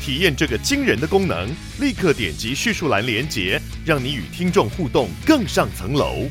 体验这个惊人的功能，立刻点击叙述栏连接，让你与听众互动更上层楼。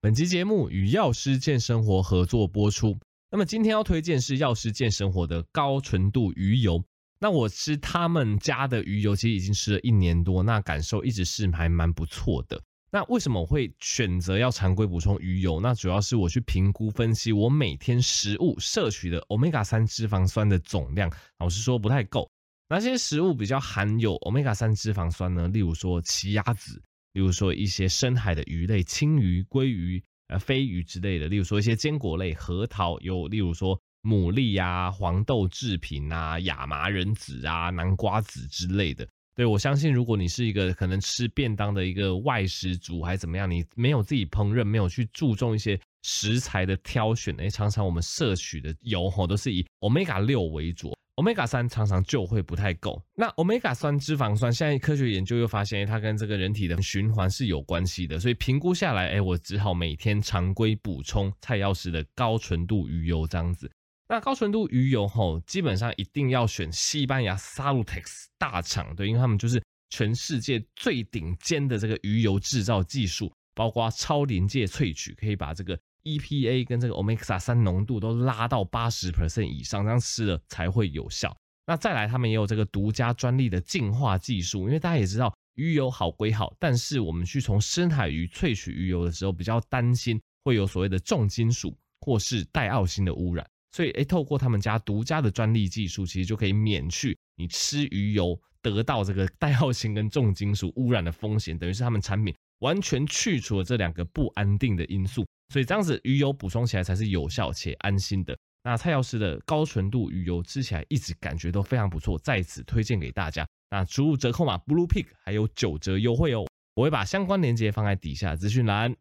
本期节目与药师健生活合作播出。那么今天要推荐是药师健生活的高纯度鱼油。那我吃他们家的鱼油，其实已经吃了一年多，那感受一直是还蛮不错的。那为什么我会选择要常规补充鱼油？那主要是我去评估分析我每天食物摄取的 Omega 三脂肪酸的总量，老实说不太够。哪些食物比较含有 Omega 三脂肪酸呢？例如说奇亚籽。例如说一些深海的鱼类，青鱼、鲑鱼、呃飞鱼之类的；例如说一些坚果类，核桃；有例如说牡蛎啊、黄豆制品啊、亚麻仁籽啊、南瓜籽之类的。对，我相信，如果你是一个可能吃便当的一个外食族，还是怎么样，你没有自己烹饪，没有去注重一些食材的挑选，诶，常常我们摄取的油吼都是以 Omega 六为主。Omega 三常常就会不太够。那 Omega 三脂肪酸，现在科学研究又发现，它跟这个人体的循环是有关系的。所以评估下来，哎，我只好每天常规补充蔡药师的高纯度鱼油这样子。那高纯度鱼油吼，基本上一定要选西班牙 Salutex 大厂，对，因为他们就是全世界最顶尖的这个鱼油制造技术，包括超临界萃取，可以把这个。EPA 跟这个 Omega 三浓度都拉到八十 percent 以上，这样吃了才会有效。那再来，他们也有这个独家专利的净化技术，因为大家也知道鱼油好归好，但是我们去从深海鱼萃取鱼油的时候，比较担心会有所谓的重金属或是带奥辛的污染。所以，哎，透过他们家独家的专利技术，其实就可以免去你吃鱼油得到这个戴奥辛跟重金属污染的风险，等于是他们产品完全去除了这两个不安定的因素。所以这样子鱼油补充起来才是有效且安心的。那蔡药师的高纯度鱼油吃起来一直感觉都非常不错，在此推荐给大家。那输入折扣码 bluepig 还有九折优惠哦。我会把相关链接放在底下资讯栏。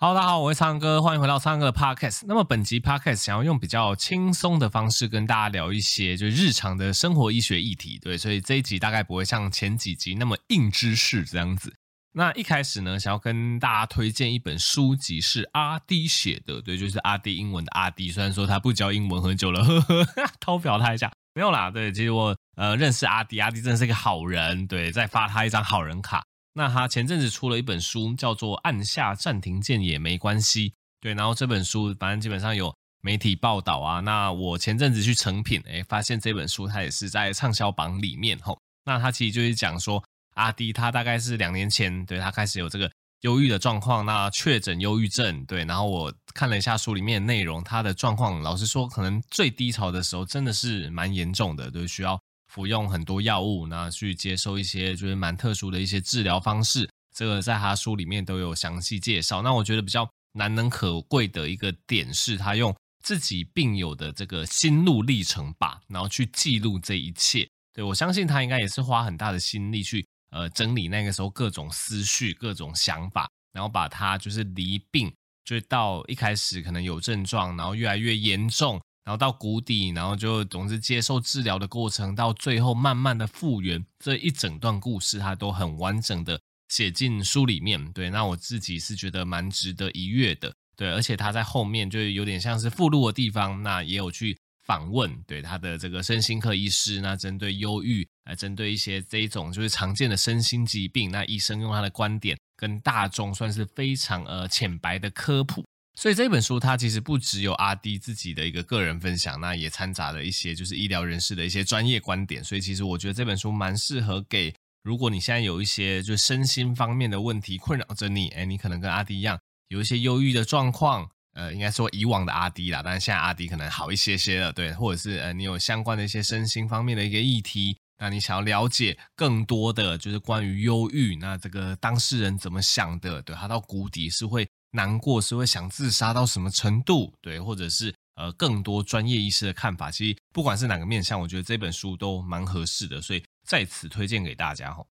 Hello，大家好，我是苍哥，欢迎回到苍蓝鸽的 Podcast。那么本集 Podcast 想要用比较轻松的方式跟大家聊一些就日常的生活医学议题，对，所以这一集大概不会像前几集那么硬知识这样子。那一开始呢，想要跟大家推荐一本书籍，是阿滴写的，对，就是阿滴英文的阿滴。虽然说他不教英文很久了，呵呵，偷表态一下，没有啦。对，其实我呃认识阿滴，阿滴真的是一个好人，对，再发他一张好人卡。那他前阵子出了一本书，叫做《按下暂停键也没关系》，对，然后这本书反正基本上有媒体报道啊。那我前阵子去成品，哎，发现这本书它也是在畅销榜里面吼。那他其实就是讲说。阿迪他大概是两年前，对，他开始有这个忧郁的状况，那确诊忧郁症，对，然后我看了一下书里面的内容，他的状况，老实说，可能最低潮的时候真的是蛮严重的，对，需要服用很多药物，那去接受一些就是蛮特殊的一些治疗方式，这个在他书里面都有详细介绍。那我觉得比较难能可贵的一个点是，他用自己病友的这个心路历程吧，然后去记录这一切。对，我相信他应该也是花很大的心力去。呃，整理那个时候各种思绪、各种想法，然后把它就是离病，就到一开始可能有症状，然后越来越严重，然后到谷底，然后就总是接受治疗的过程，到最后慢慢的复原，这一整段故事他都很完整的写进书里面。对，那我自己是觉得蛮值得一阅的。对，而且他在后面就有点像是附录的地方，那也有去。访问对他的这个身心科医师，那针对忧郁，来针对一些这一种就是常见的身心疾病，那医生用他的观点跟大众算是非常呃浅白的科普。所以这本书它其实不只有阿迪自己的一个个人分享，那也掺杂了一些就是医疗人士的一些专业观点。所以其实我觉得这本书蛮适合给如果你现在有一些就是身心方面的问题困扰着你，诶，你可能跟阿迪一样有一些忧郁的状况。呃，应该说以往的阿迪啦，但是现在阿迪可能好一些些了，对，或者是呃，你有相关的一些身心方面的一个议题，那你想要了解更多的就是关于忧郁，那这个当事人怎么想的？对，他到谷底是会难过，是会想自杀到什么程度？对，或者是呃更多专业医师的看法。其实不管是哪个面向，我觉得这本书都蛮合适的，所以在此推荐给大家吼。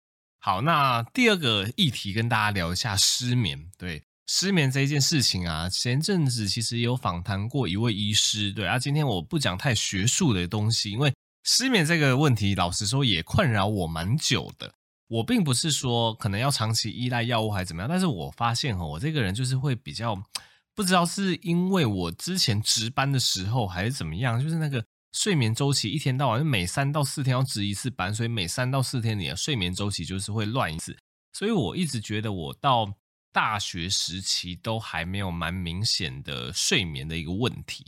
好，那第二个议题跟大家聊一下失眠。对，失眠这一件事情啊，前阵子其实有访谈过一位医师。对啊，今天我不讲太学术的东西，因为失眠这个问题，老实说也困扰我蛮久的。我并不是说可能要长期依赖药物还是怎么样，但是我发现哈，我这个人就是会比较不知道是因为我之前值班的时候还是怎么样，就是那个睡眠周期一天到晚就每三到四天要值一次班，所以每三到四天你的睡眠周期就是会乱一次，所以我一直觉得我到大学时期都还没有蛮明显的睡眠的一个问题。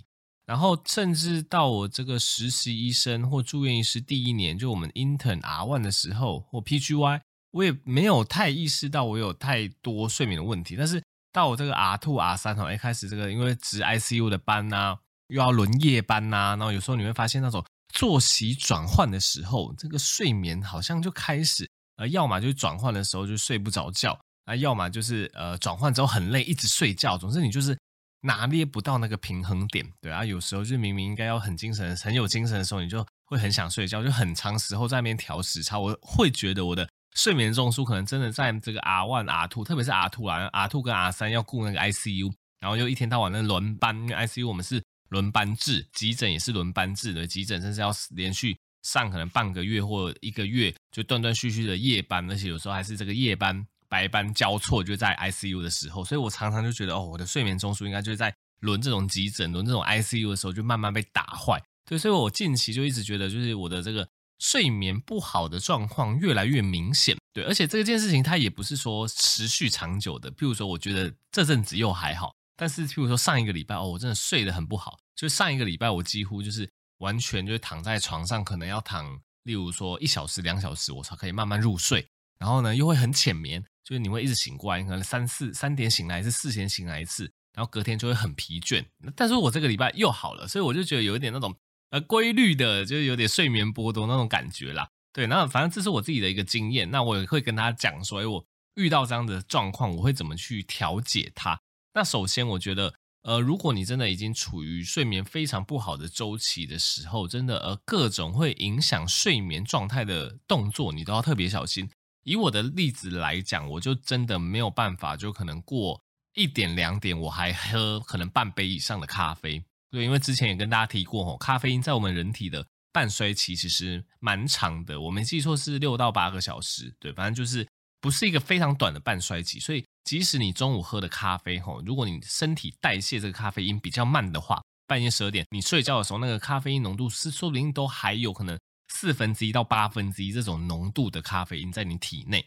然后甚至到我这个实习医生或住院医师第一年，就我们 intern R1 的时候或 PGY，我也没有太意识到我有太多睡眠的问题。但是到我这个 R2、R3 哈，一开始这个因为值 ICU 的班呐、又要轮夜班呐、然后有时候你会发现那种作息转换的时候，这个睡眠好像就开始呃，要么就是转换的时候就睡不着觉，啊，要么就是呃转换之后很累，一直睡觉。总之你就是。拿捏不到那个平衡点，对啊，有时候就明明应该要很精神、很有精神的时候，你就会很想睡觉，就很长时候在那边调时差。我会觉得我的睡眠中枢可能真的在这个 R one、R two，特别是 R two 啊，R two 跟 R 三要顾那个 ICU，然后又一天到晚的轮班，因为 ICU 我们是轮班制，急诊也是轮班制的，急诊甚至要连续上可能半个月或一个月，就断断续续的夜班，而且有时候还是这个夜班。白班交错就在 ICU 的时候，所以我常常就觉得，哦，我的睡眠中枢应该就是在轮这种急诊、轮这种 ICU 的时候，就慢慢被打坏。对，所以我近期就一直觉得，就是我的这个睡眠不好的状况越来越明显。对，而且这件事情它也不是说持续长久的。譬如说，我觉得这阵子又还好，但是譬如说上一个礼拜，哦，我真的睡得很不好。就上一个礼拜，我几乎就是完全就是躺在床上，可能要躺，例如说一小时、两小时，我才可以慢慢入睡。然后呢，又会很浅眠。就是你会一直醒过来，可能三四三点醒来一次，四点醒来一次，然后隔天就会很疲倦。但是我这个礼拜又好了，所以我就觉得有一点那种呃规律的，就是有点睡眠波动那种感觉啦。对，那反正这是我自己的一个经验，那我也会跟大家讲说，哎，我遇到这样的状况，我会怎么去调节它。那首先，我觉得，呃，如果你真的已经处于睡眠非常不好的周期的时候，真的呃各种会影响睡眠状态的动作，你都要特别小心。以我的例子来讲，我就真的没有办法，就可能过一点两点，我还喝可能半杯以上的咖啡。对，因为之前也跟大家提过吼，咖啡因在我们人体的半衰期其实蛮长的，我没记错是六到八个小时。对，反正就是不是一个非常短的半衰期。所以即使你中午喝的咖啡吼，如果你身体代谢这个咖啡因比较慢的话，半夜十二点你睡觉的时候，那个咖啡因浓度是说不定都还有可能。四分之一到八分之一这种浓度的咖啡因在你体内，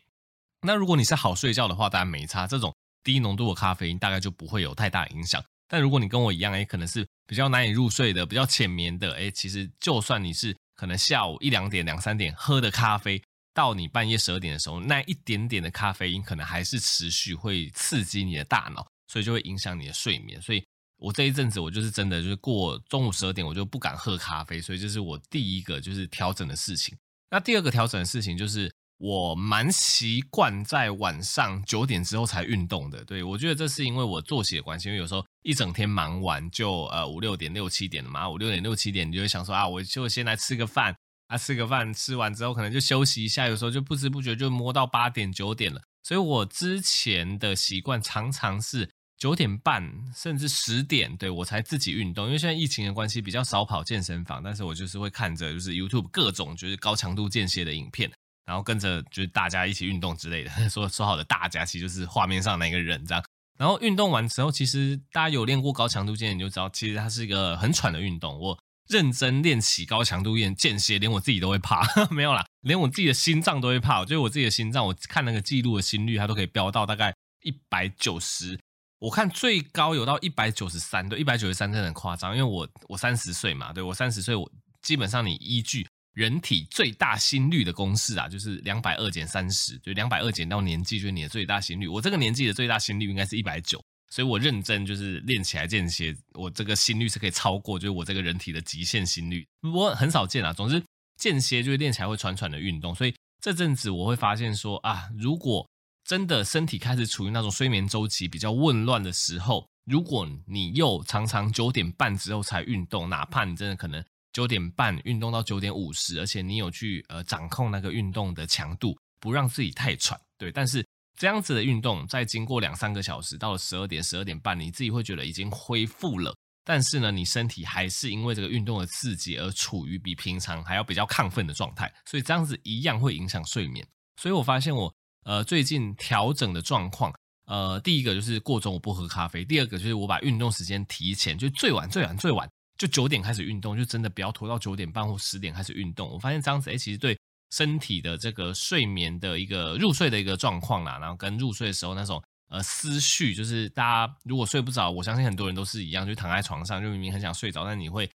那如果你是好睡觉的话，当然没差。这种低浓度的咖啡因大概就不会有太大影响。但如果你跟我一样，哎，可能是比较难以入睡的、比较浅眠的，哎，其实就算你是可能下午一两点、两三点喝的咖啡，到你半夜十二点的时候，那一点点的咖啡因可能还是持续会刺激你的大脑，所以就会影响你的睡眠。所以。我这一阵子，我就是真的就是过中午十二点，我就不敢喝咖啡，所以这是我第一个就是调整的事情。那第二个调整的事情就是，我蛮习惯在晚上九点之后才运动的。对，我觉得这是因为我作息的关系，因为有时候一整天忙完就呃五六点六七点了嘛，五六点六七点你就会想说啊，我就先来吃个饭啊，吃个饭吃完之后可能就休息一下，有时候就不知不觉就摸到八点九点了。所以我之前的习惯常常是。九点半甚至十点，对，我才自己运动，因为现在疫情的关系比较少跑健身房，但是我就是会看着就是 YouTube 各种就是高强度间歇的影片，然后跟着就是大家一起运动之类的。说说好的大家，其实就是画面上那个人这样。然后运动完之后，其实大家有练过高强度间歇，你就知道其实它是一个很喘的运动。我认真练起高强度间间歇，连我自己都会怕，没有啦，连我自己的心脏都会怕。我觉得我自己的心脏，我看那个记录的心率，它都可以飙到大概一百九十。我看最高有到一百九十三，对，一百九十三真的很夸张。因为我我三十岁嘛，对，我三十岁，我基本上你依据人体最大心率的公式啊，就是两百二减三十，就两百二减到年纪就是你的最大心率。我这个年纪的最大心率应该是一百九，所以我认真就是练起来间歇，我这个心率是可以超过，就是我这个人体的极限心率。不过很少见啊，总之间歇就是练起来会喘喘的运动。所以这阵子我会发现说啊，如果真的身体开始处于那种睡眠周期比较紊乱的时候，如果你又常常九点半之后才运动，哪怕你真的可能九点半运动到九点五十，而且你有去呃掌控那个运动的强度，不让自己太喘，对，但是这样子的运动，在经过两三个小时，到了十二点、十二点半，你自己会觉得已经恢复了。但是呢，你身体还是因为这个运动的刺激而处于比平常还要比较亢奋的状态，所以这样子一样会影响睡眠。所以我发现我呃最近调整的状况，呃第一个就是过中午不喝咖啡，第二个就是我把运动时间提前，就最晚最晚最晚就九点开始运动，就真的不要拖到九点半或十点开始运动。我发现这样子，哎，其实对身体的这个睡眠的一个入睡的一个状况啦，然后跟入睡的时候那种。呃，思绪就是大家如果睡不着，我相信很多人都是一样，就躺在床上，就明明很想睡着，但你会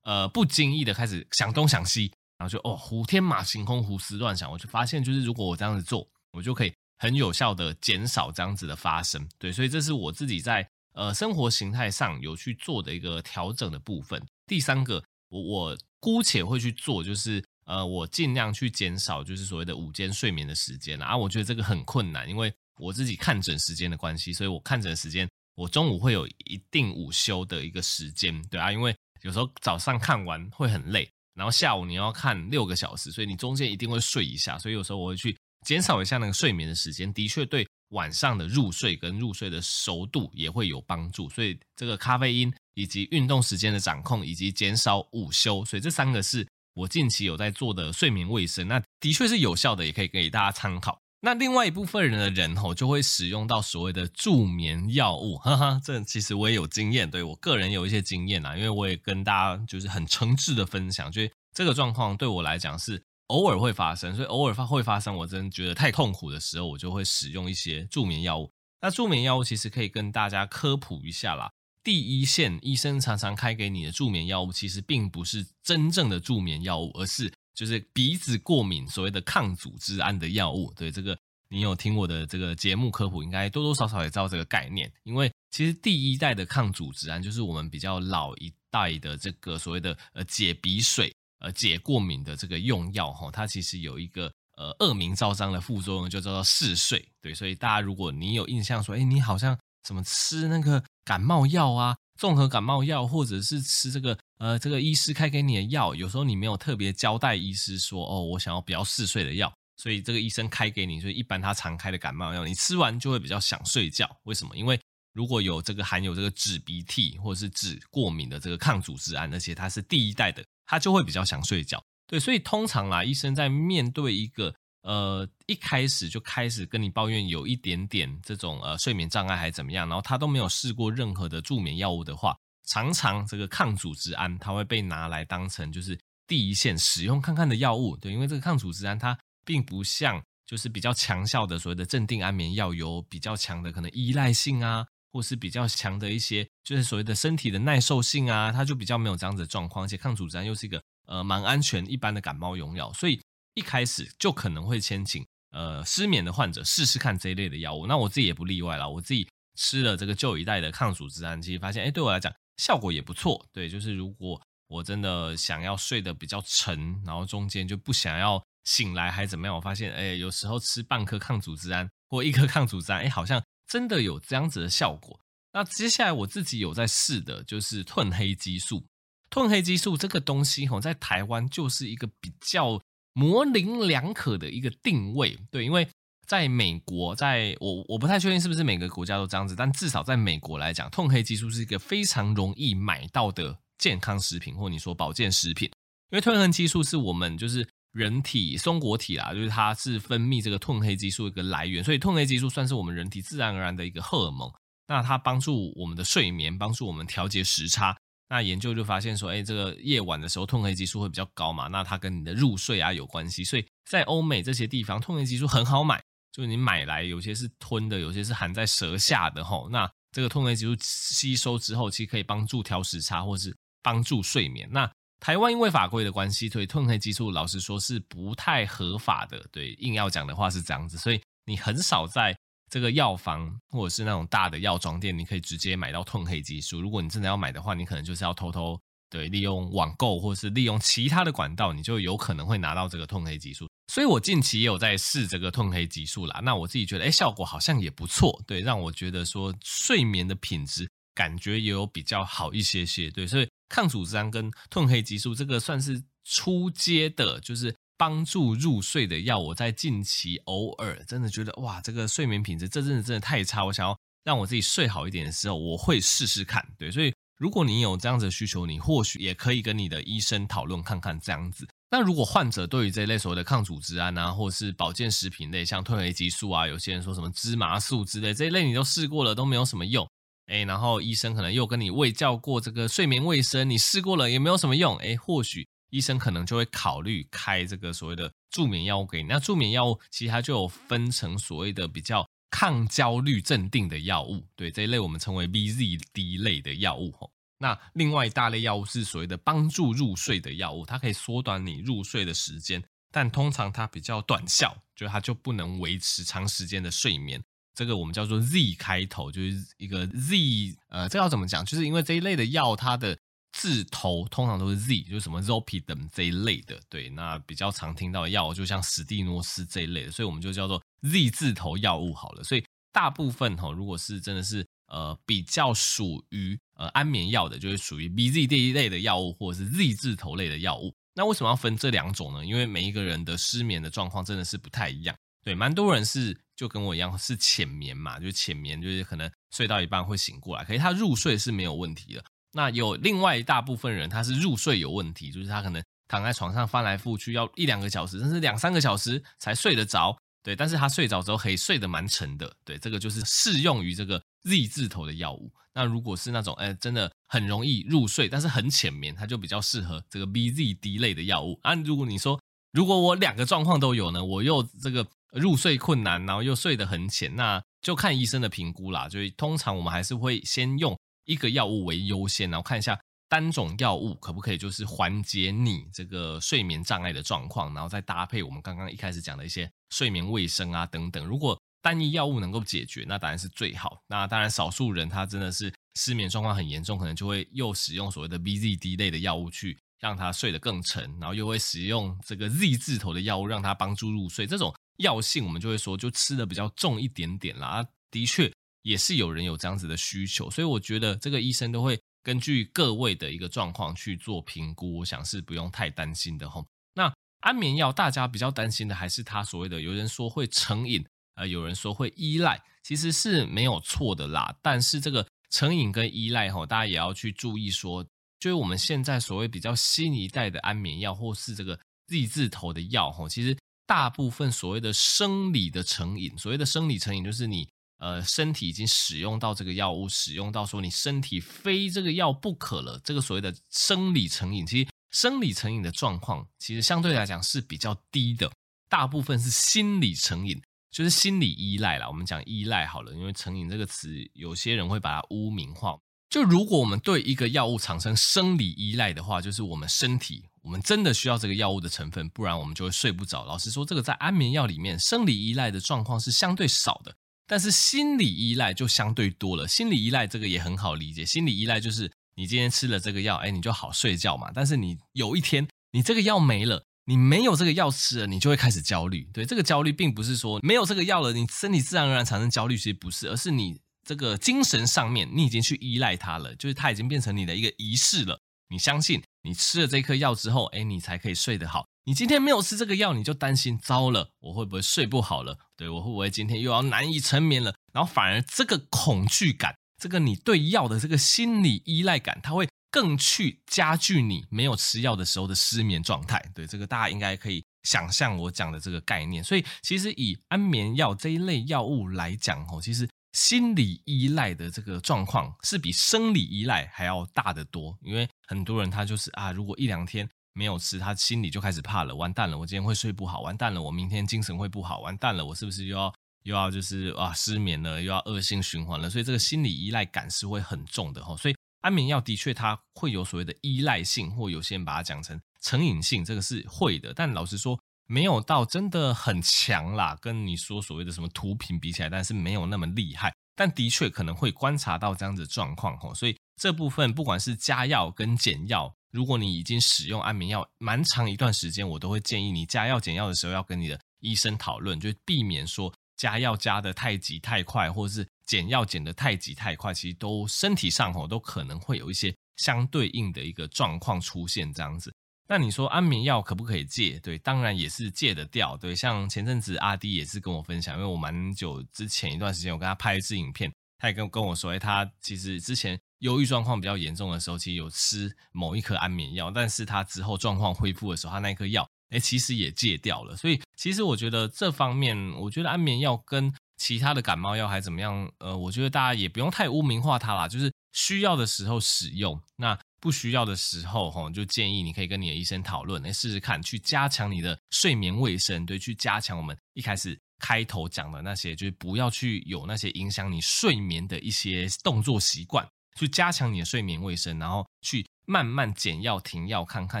呃不经意的开始想东想西，然后就哦胡天马行空、胡思乱想。我就发现，就是如果我这样子做，我就可以很有效的减少这样子的发生。对，所以这是我自己在呃生活形态上有去做的一个调整的部分。第三个，我我姑且会去做，就是呃我尽量去减少就是所谓的午间睡眠的时间啊，我觉得这个很困难，因为。我自己看诊时间的关系，所以我看诊时间，我中午会有一定午休的一个时间，对啊，因为有时候早上看完会很累，然后下午你要看六个小时，所以你中间一定会睡一下，所以有时候我会去减少一下那个睡眠的时间，的确对晚上的入睡跟入睡的熟度也会有帮助，所以这个咖啡因以及运动时间的掌控以及减少午休，所以这三个是我近期有在做的睡眠卫生，那的确是有效的，也可以给大家参考。那另外一部分人的人吼，就会使用到所谓的助眠药物，哈哈，这其实我也有经验，对，我个人有一些经验啊，因为我也跟大家就是很诚挚的分享，就这个状况对我来讲是偶尔会发生，所以偶尔发会发生，我真的觉得太痛苦的时候，我就会使用一些助眠药物。那助眠药物其实可以跟大家科普一下啦，第一线医生常常开给你的助眠药物，其实并不是真正的助眠药物，而是。就是鼻子过敏，所谓的抗组织胺的药物，对这个你有听我的这个节目科普，应该多多少少也知道这个概念。因为其实第一代的抗组织胺，就是我们比较老一代的这个所谓的呃解鼻水、呃解过敏的这个用药哈，它其实有一个呃恶名昭彰的副作用，就叫做嗜睡。对，所以大家如果你有印象说，哎，你好像怎么吃那个感冒药啊？综合感冒药，或者是吃这个呃，这个医师开给你的药，有时候你没有特别交代医师说，哦，我想要比较嗜睡的药，所以这个医生开给你，所以一般他常开的感冒药，你吃完就会比较想睡觉。为什么？因为如果有这个含有这个止鼻涕或者是止过敏的这个抗组织胺，而且它是第一代的，他就会比较想睡觉。对，所以通常啦，医生在面对一个呃，一开始就开始跟你抱怨有一点点这种呃睡眠障碍还是怎么样，然后他都没有试过任何的助眠药物的话，常常这个抗组织胺它会被拿来当成就是第一线使用看看的药物，对，因为这个抗组织胺它并不像就是比较强效的所谓的镇定安眠药有比较强的可能依赖性啊，或是比较强的一些就是所谓的身体的耐受性啊，它就比较没有这样子的状况，而且抗组织胺又是一个呃蛮安全一般的感冒用药，所以。一开始就可能会先请呃失眠的患者试试看这一类的药物，那我自己也不例外啦。我自己吃了这个旧一代的抗组织胺，其实发现，哎，对我来讲效果也不错。对，就是如果我真的想要睡得比较沉，然后中间就不想要醒来还怎么样，我发现，哎，有时候吃半颗抗组织胺或一颗抗组织胺，哎，好像真的有这样子的效果。那接下来我自己有在试的就是褪黑激素。褪黑激素这个东西吼，在台湾就是一个比较。模棱两可的一个定位，对，因为在美国，在我我不太确定是不是每个国家都这样子，但至少在美国来讲，褪黑激素是一个非常容易买到的健康食品，或你说保健食品，因为褪黑激素是我们就是人体松果体啦，就是它是分泌这个褪黑激素一个来源，所以褪黑激素算是我们人体自然而然的一个荷尔蒙，那它帮助我们的睡眠，帮助我们调节时差。那研究就发现说，哎，这个夜晚的时候褪黑激素会比较高嘛，那它跟你的入睡啊有关系。所以在欧美这些地方，褪黑激素很好买，就是你买来有些是吞的，有些是含在舌下的吼。那这个褪黑激素吸收之后，其实可以帮助调时差，或是帮助睡眠。那台湾因为法规的关系，所以褪黑激素老实说是不太合法的。对，硬要讲的话是这样子，所以你很少在。这个药房或者是那种大的药妆店，你可以直接买到褪黑激素。如果你真的要买的话，你可能就是要偷偷对利用网购或者是利用其他的管道，你就有可能会拿到这个褪黑激素。所以我近期也有在试这个褪黑激素啦。那我自己觉得，哎，效果好像也不错，对，让我觉得说睡眠的品质感觉也有比较好一些些。对，所以抗组织胺跟褪黑激素这个算是初阶的，就是帮助入睡的药。我在近期偶尔真的觉得哇，这个睡眠品质这阵子真的太差，我想要让我自己睡好一点的时候，我会试试看。对，所以如果你有这样子的需求，你或许也可以跟你的医生讨论看看这样子。那如果患者对于这一类所谓的抗组织胺啊，或是保健食品类，像褪黑激素啊，有些人说什么芝麻素之类这一类，你都试过了都没有什么用，哎，然后医生可能又跟你喂教过这个睡眠卫生，你试过了也没有什么用，哎，或许医生可能就会考虑开这个所谓的助眠药物给你。那助眠药物其实它就有分成所谓的比较抗焦虑镇定的药物，对，这一类我们称为 BZD 类的药物吼。那另外一大类药物是所谓的帮助入睡的药物，它可以缩短你入睡的时间，但通常它比较短效，就它就不能维持长时间的睡眠。这个我们叫做 Z 开头，就是一个 Z，呃，这要怎么讲？就是因为这一类的药，它的字头通常都是 Z，就是什么 Zopidem 这一类的。对，那比较常听到的药，就像史蒂诺斯这一类的，所以我们就叫做 Z 字头药物好了。所以大部分哈，如果是真的是。呃，比较属于呃安眠药的，就是属于 BZD 一类的药物，或者是 Z 字头类的药物。那为什么要分这两种呢？因为每一个人的失眠的状况真的是不太一样。对，蛮多人是就跟我一样是浅眠嘛，就是浅眠，就是可能睡到一半会醒过来，可是他入睡是没有问题的。那有另外一大部分人，他是入睡有问题，就是他可能躺在床上翻来覆去，要一两个小时，甚至两三个小时才睡得着。对，但是他睡着之后可以睡得蛮沉的。对，这个就是适用于这个 Z 字头的药物。那如果是那种，哎，真的很容易入睡，但是很浅眠，它就比较适合这个 BZD 类的药物。啊，如果你说，如果我两个状况都有呢，我又这个入睡困难，然后又睡得很浅，那就看医生的评估啦。就是通常我们还是会先用一个药物为优先，然后看一下。单种药物可不可以就是缓解你这个睡眠障碍的状况，然后再搭配我们刚刚一开始讲的一些睡眠卫生啊等等。如果单一药物能够解决，那当然是最好。那当然，少数人他真的是失眠状况很严重，可能就会又使用所谓的 BZD 类的药物去让他睡得更沉，然后又会使用这个 Z 字头的药物让他帮助入睡。这种药性我们就会说就吃的比较重一点点啦。的确也是有人有这样子的需求，所以我觉得这个医生都会。根据各位的一个状况去做评估，我想是不用太担心的吼。那安眠药大家比较担心的还是它所谓的，有人说会成瘾，呃，有人说会依赖，其实是没有错的啦。但是这个成瘾跟依赖吼，大家也要去注意说，就是我们现在所谓比较新一代的安眠药，或是这个 Z 字头的药吼，其实大部分所谓的生理的成瘾，所谓的生理成瘾就是你。呃，身体已经使用到这个药物，使用到说你身体非这个药不可了。这个所谓的生理成瘾，其实生理成瘾的状况，其实相对来讲是比较低的。大部分是心理成瘾，就是心理依赖啦。我们讲依赖好了，因为成瘾这个词，有些人会把它污名化。就如果我们对一个药物产生生理依赖的话，就是我们身体我们真的需要这个药物的成分，不然我们就会睡不着。老实说，这个在安眠药里面，生理依赖的状况是相对少的。但是心理依赖就相对多了。心理依赖这个也很好理解，心理依赖就是你今天吃了这个药，哎，你就好睡觉嘛。但是你有一天你这个药没了，你没有这个药吃了，你就会开始焦虑。对，这个焦虑并不是说没有这个药了，你身体自然而然产生焦虑，其实不是，而是你这个精神上面你已经去依赖它了，就是它已经变成你的一个仪式了。你相信你吃了这颗药之后，哎，你才可以睡得好。你今天没有吃这个药，你就担心糟了，我会不会睡不好了？对，我会不会今天又要难以成眠了？然后反而这个恐惧感，这个你对药的这个心理依赖感，它会更去加剧你没有吃药的时候的失眠状态。对，这个大家应该可以想象我讲的这个概念。所以其实以安眠药这一类药物来讲，哦，其实心理依赖的这个状况是比生理依赖还要大得多。因为很多人他就是啊，如果一两天。没有吃，他心里就开始怕了。完蛋了，我今天会睡不好。完蛋了，我明天精神会不好。完蛋了，我是不是又要又要就是啊失眠了，又要恶性循环了？所以这个心理依赖感是会很重的哈。所以安眠药的确它会有所谓的依赖性，或有些人把它讲成成瘾性，这个是会的。但老实说，没有到真的很强啦。跟你说所谓的什么毒品比起来，但是没有那么厉害。但的确可能会观察到这样子状况吼。所以这部分不管是加药跟减药。如果你已经使用安眠药蛮长一段时间，我都会建议你加药减药的时候要跟你的医生讨论，就避免说加药加得太急太快，或者是减药减得太急太快，其实都身体上吼都可能会有一些相对应的一个状况出现这样子。那你说安眠药可不可以戒？对，当然也是戒得掉。对，像前阵子阿滴也是跟我分享，因为我蛮久之前一段时间，我跟他拍一支影片，他也跟跟我说，哎，他其实之前忧郁状况比较严重的时候，其实有吃某一颗安眠药，但是他之后状况恢复的时候，他那颗药，哎，其实也戒掉了。所以，其实我觉得这方面，我觉得安眠药跟其他的感冒药还怎么样？呃，我觉得大家也不用太污名化它啦，就是需要的时候使用。那不需要的时候，哈，就建议你可以跟你的医生讨论，来试试看，去加强你的睡眠卫生，对，去加强我们一开始开头讲的那些，就是不要去有那些影响你睡眠的一些动作习惯，去加强你的睡眠卫生，然后去慢慢减药停药看看，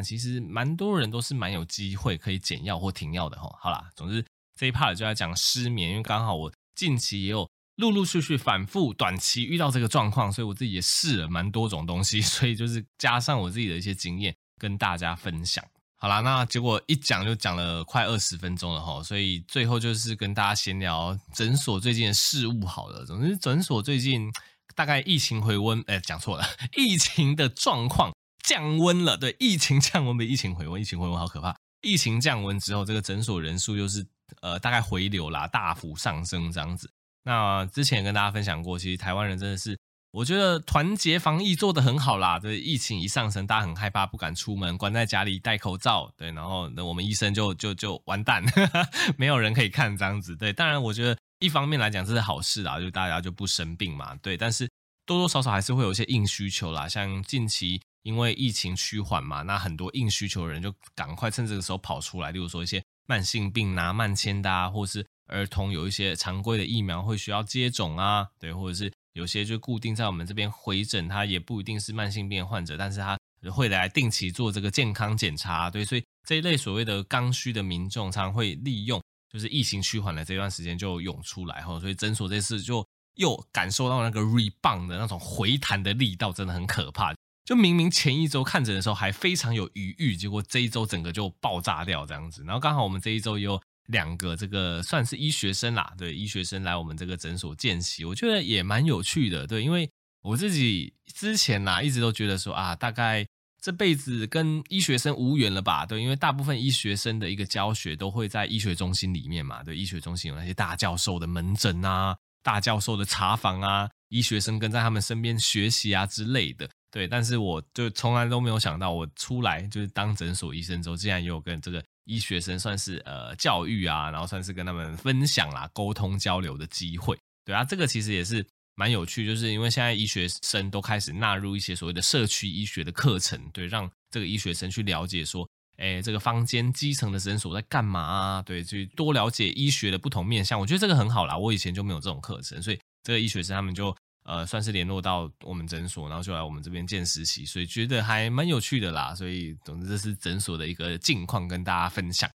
其实蛮多人都是蛮有机会可以减药或停药的，哈。好啦，总之这一 part 就在讲失眠，因为刚好我近期也有。陆陆续续反复短期遇到这个状况，所以我自己也试了蛮多种东西，所以就是加上我自己的一些经验跟大家分享。好啦，那结果一讲就讲了快二十分钟了齁，所以最后就是跟大家闲聊诊所最近的事务好了。总之，诊所最近大概疫情回温，哎，讲错了，疫情的状况降温了。对，疫情降温比疫情回温，疫情回温好可怕。疫情降温之后，这个诊所人数又是呃大概回流啦，大幅上升这样子。那之前也跟大家分享过，其实台湾人真的是，我觉得团结防疫做得很好啦。这疫情一上升，大家很害怕，不敢出门，关在家里戴口罩，对，然后那我们医生就就就完蛋，没有人可以看这样子，对。当然，我觉得一方面来讲这是好事啦，就大家就不生病嘛，对。但是多多少少还是会有一些硬需求啦，像近期因为疫情趋缓嘛，那很多硬需求的人就赶快趁这个时候跑出来，例如说一些慢性病啊、慢签的啊，或是。儿童有一些常规的疫苗会需要接种啊，对，或者是有些就固定在我们这边回诊，他也不一定是慢性病患者，但是他会来定期做这个健康检查，对，所以这一类所谓的刚需的民众，常会利用就是疫情趋缓的这段时间就涌出来哈，所以诊所这次就又感受到那个 rebound 的那种回弹的力道，真的很可怕。就明明前一周看诊的时候还非常有余裕，结果这一周整个就爆炸掉这样子，然后刚好我们这一周又。两个这个算是医学生啦，对，医学生来我们这个诊所见习，我觉得也蛮有趣的，对，因为我自己之前呐一直都觉得说啊，大概这辈子跟医学生无缘了吧，对，因为大部分医学生的一个教学都会在医学中心里面嘛，对，医学中心有那些大教授的门诊啊，大教授的查房啊，医学生跟在他们身边学习啊之类的，对，但是我就从来都没有想到，我出来就是当诊所医生之后，竟然也有跟这个。医学生算是呃教育啊，然后算是跟他们分享啦、沟通交流的机会，对啊，这个其实也是蛮有趣，就是因为现在医学生都开始纳入一些所谓的社区医学的课程，对，让这个医学生去了解说，哎，这个坊间基层的诊所在干嘛啊？对，去多了解医学的不同面向，我觉得这个很好啦。我以前就没有这种课程，所以这个医学生他们就。呃，算是联络到我们诊所，然后就来我们这边见实习，所以觉得还蛮有趣的啦。所以总之这是诊所的一个近况跟大家分享。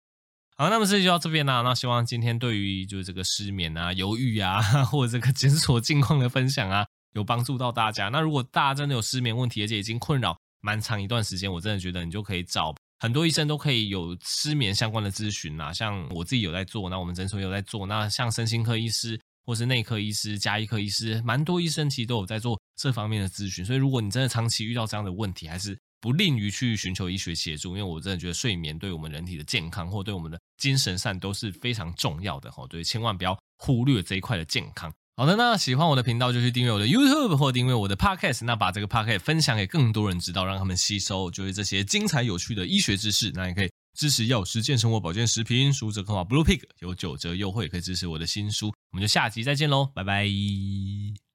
好，那么这期就到这边啦。那希望今天对于就是这个失眠啊、忧郁啊，或者这个诊所近况的分享啊，有帮助到大家。那如果大家真的有失眠问题，而且已经困扰蛮长一段时间，我真的觉得你就可以找很多医生都可以有失眠相关的咨询啦。像我自己有在做，那我们诊所也有在做，那像身心科医师。或是内科医师、加医科医师，蛮多医生其实都有在做这方面的咨询。所以，如果你真的长期遇到这样的问题，还是不吝于去寻求医学协助，因为我真的觉得睡眠对我们人体的健康，或对我们的精神上都是非常重要的哈。对，千万不要忽略这一块的健康。好的，那喜欢我的频道就去订阅我的 YouTube 或订阅我的 Podcast，那把这个 Podcast 分享给更多人知道，让他们吸收就是这些精彩有趣的医学知识。那也可以。支持药师健生活保健食品，输入折扣码 Blue Pig 有九折优惠，可以支持我的新书。我们就下集再见喽拜拜。